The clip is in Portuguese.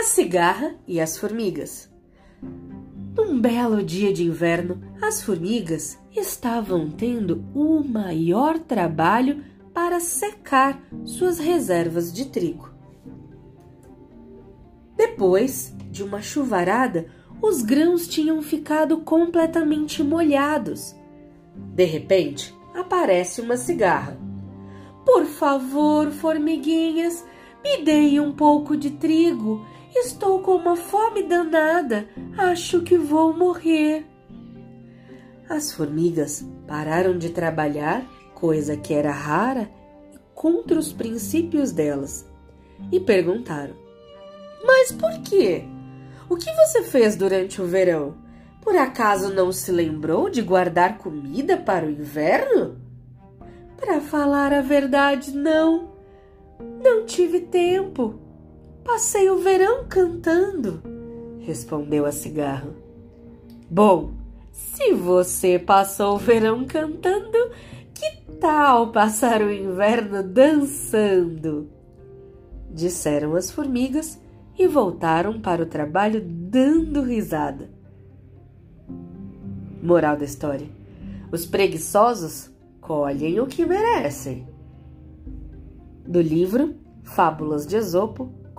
A cigarra e as formigas. Num belo dia de inverno, as formigas estavam tendo o maior trabalho para secar suas reservas de trigo. Depois de uma chuvarada, os grãos tinham ficado completamente molhados. De repente, aparece uma cigarra. Por favor, formiguinhas, me deem um pouco de trigo. Estou com uma fome danada. Acho que vou morrer. As formigas pararam de trabalhar, coisa que era rara e contra os princípios delas, e perguntaram: Mas por quê? O que você fez durante o verão? Por acaso não se lembrou de guardar comida para o inverno? Para falar a verdade, não. Não tive tempo. Passei o verão cantando, respondeu a cigarra. Bom, se você passou o verão cantando, que tal passar o inverno dançando? Disseram as formigas e voltaram para o trabalho dando risada. Moral da história: os preguiçosos colhem o que merecem. Do livro Fábulas de Esopo,